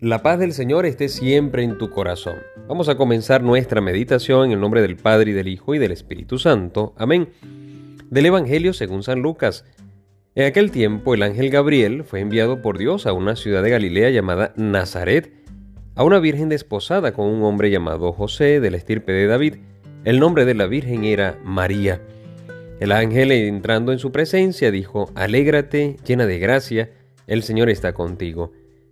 La paz del Señor esté siempre en tu corazón. Vamos a comenzar nuestra meditación en el nombre del Padre y del Hijo y del Espíritu Santo. Amén. Del Evangelio según San Lucas. En aquel tiempo el ángel Gabriel fue enviado por Dios a una ciudad de Galilea llamada Nazaret, a una virgen desposada con un hombre llamado José de la estirpe de David. El nombre de la virgen era María. El ángel entrando en su presencia dijo, Alégrate, llena de gracia, el Señor está contigo.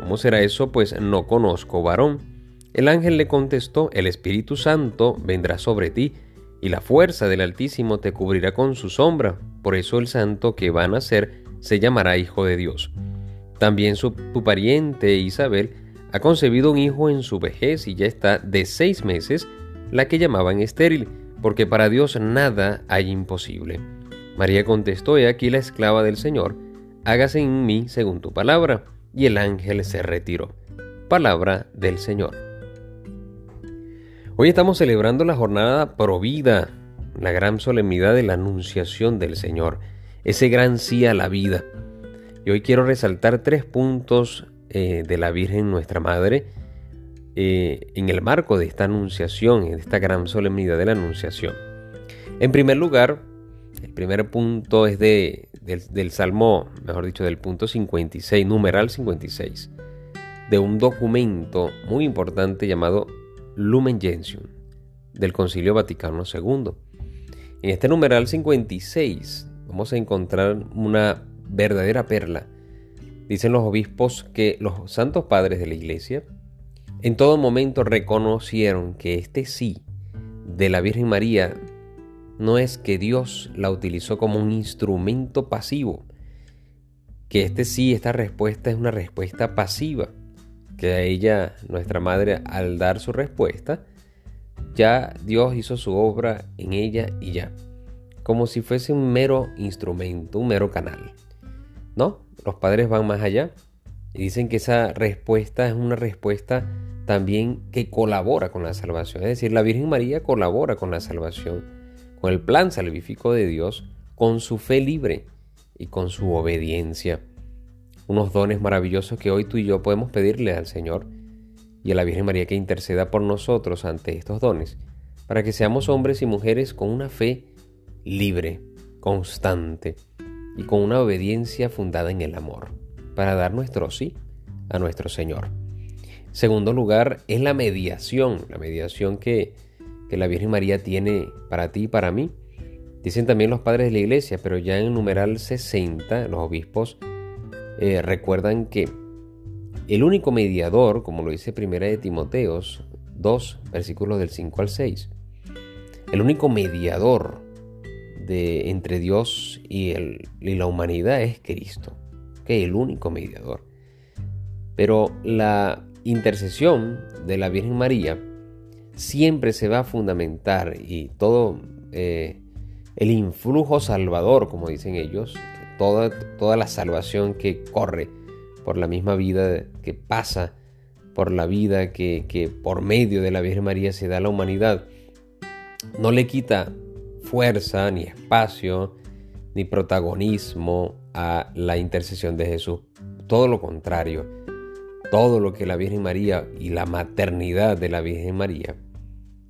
¿Cómo será eso? Pues no conozco varón. El ángel le contestó, el Espíritu Santo vendrá sobre ti, y la fuerza del Altísimo te cubrirá con su sombra. Por eso el santo que va a nacer se llamará Hijo de Dios. También su, tu pariente Isabel ha concebido un hijo en su vejez y ya está de seis meses, la que llamaban estéril, porque para Dios nada hay imposible. María contestó, he aquí la esclava del Señor, hágase en mí según tu palabra y el ángel se retiró. Palabra del Señor. Hoy estamos celebrando la jornada provida, la gran solemnidad de la anunciación del Señor, ese gran sí a la vida. Y hoy quiero resaltar tres puntos eh, de la Virgen nuestra Madre eh, en el marco de esta anunciación, de esta gran solemnidad de la anunciación. En primer lugar, el primer punto es de, del, Salmo, mejor dicho, del punto 56, numeral 56, de un documento muy importante llamado Lumen Gentium del Concilio Vaticano II. En este numeral 56 vamos a encontrar una verdadera perla. Dicen los obispos que los santos padres de la Iglesia en todo momento reconocieron que este sí de la Virgen María no es que Dios la utilizó como un instrumento pasivo, que este sí, esta respuesta es una respuesta pasiva, que a ella, nuestra madre, al dar su respuesta, ya Dios hizo su obra en ella y ya, como si fuese un mero instrumento, un mero canal. No, los padres van más allá y dicen que esa respuesta es una respuesta también que colabora con la salvación, es decir, la Virgen María colabora con la salvación con el plan salvífico de Dios, con su fe libre y con su obediencia. Unos dones maravillosos que hoy tú y yo podemos pedirle al Señor y a la Virgen María que interceda por nosotros ante estos dones, para que seamos hombres y mujeres con una fe libre, constante y con una obediencia fundada en el amor, para dar nuestro sí a nuestro Señor. Segundo lugar es la mediación, la mediación que que la Virgen María tiene para ti y para mí. Dicen también los padres de la iglesia, pero ya en el numeral 60 los obispos eh, recuerdan que el único mediador, como lo dice Primera de Timoteos 2, versículos del 5 al 6, el único mediador de, entre Dios y, el, y la humanidad es Cristo, que es el único mediador. Pero la intercesión de la Virgen María siempre se va a fundamentar y todo eh, el influjo salvador, como dicen ellos, toda, toda la salvación que corre por la misma vida que pasa, por la vida que, que por medio de la Virgen María se da a la humanidad, no le quita fuerza, ni espacio, ni protagonismo a la intercesión de Jesús. Todo lo contrario, todo lo que la Virgen María y la maternidad de la Virgen María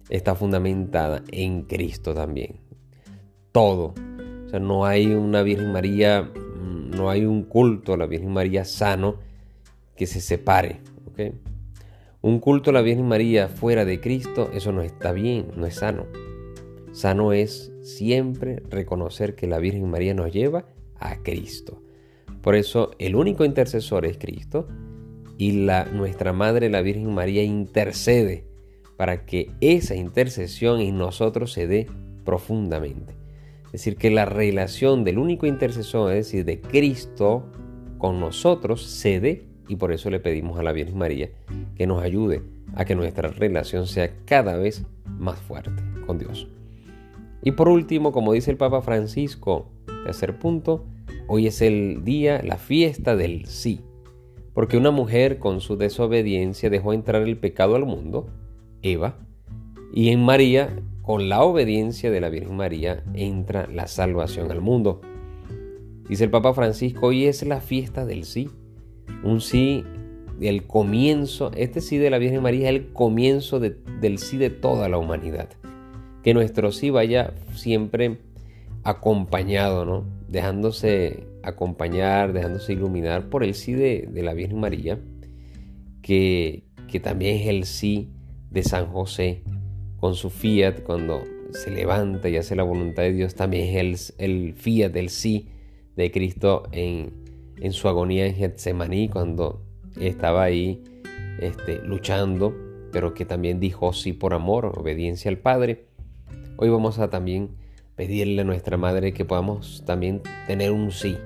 está fundamentada en Cristo también. Todo. O sea, no hay una Virgen María, mm, no hay un culto a la Virgen María sano que se separe. Un culto a la Virgen María fuera de Cristo, eso no está bien, no es sano. Sano es siempre reconocer que la Virgen María nos lleva a Cristo. Por eso el único intercesor es Cristo y la, nuestra Madre, la Virgen María, intercede para que esa intercesión en nosotros se dé profundamente. Es decir, que la relación del único intercesor, es decir, de Cristo con nosotros, se dé y por eso le pedimos a la Virgen María que nos ayude a que nuestra relación sea cada vez más fuerte con Dios. Y por último, como dice el Papa Francisco, tercer punto, hoy es el día, la fiesta del sí. Porque una mujer con su desobediencia dejó entrar el pecado al mundo, Eva, y en María, con la obediencia de la Virgen María, entra la salvación al mundo. Dice el Papa Francisco, hoy es la fiesta del sí. Un sí el comienzo, este sí de la Virgen María es el comienzo del sí de toda la humanidad. Que nuestro sí vaya siempre acompañado, ¿no? Dejándose acompañar, dejándose iluminar por el sí de, la Virgen María, que, que también es el sí de San José con su fiat cuando se levanta y hace la voluntad de Dios, también es el, el fiat del sí de Cristo en, en su agonía en Getsemaní cuando estaba ahí este, luchando, pero que también dijo sí por amor, obediencia al Padre. Hoy vamos a también pedirle a nuestra Madre que podamos también tener un sí,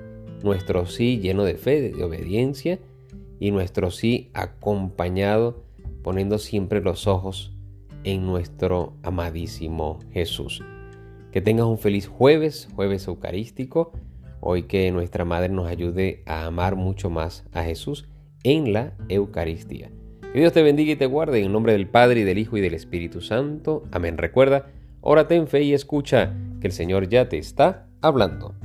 nuestro sí lleno de fe, de obediencia, y nuestro sí acompañado, poniendo siempre los ojos en nuestro amadísimo Jesús. Que tengas un feliz jueves, jueves eucarístico, hoy que nuestra Madre nos ayude a amar mucho más a Jesús en la Eucaristía. Que Dios te bendiga y te guarde en el nombre del Padre y del Hijo y del Espíritu Santo. Amén. Recuerda, órate en fe y escucha que el Señor ya te está hablando.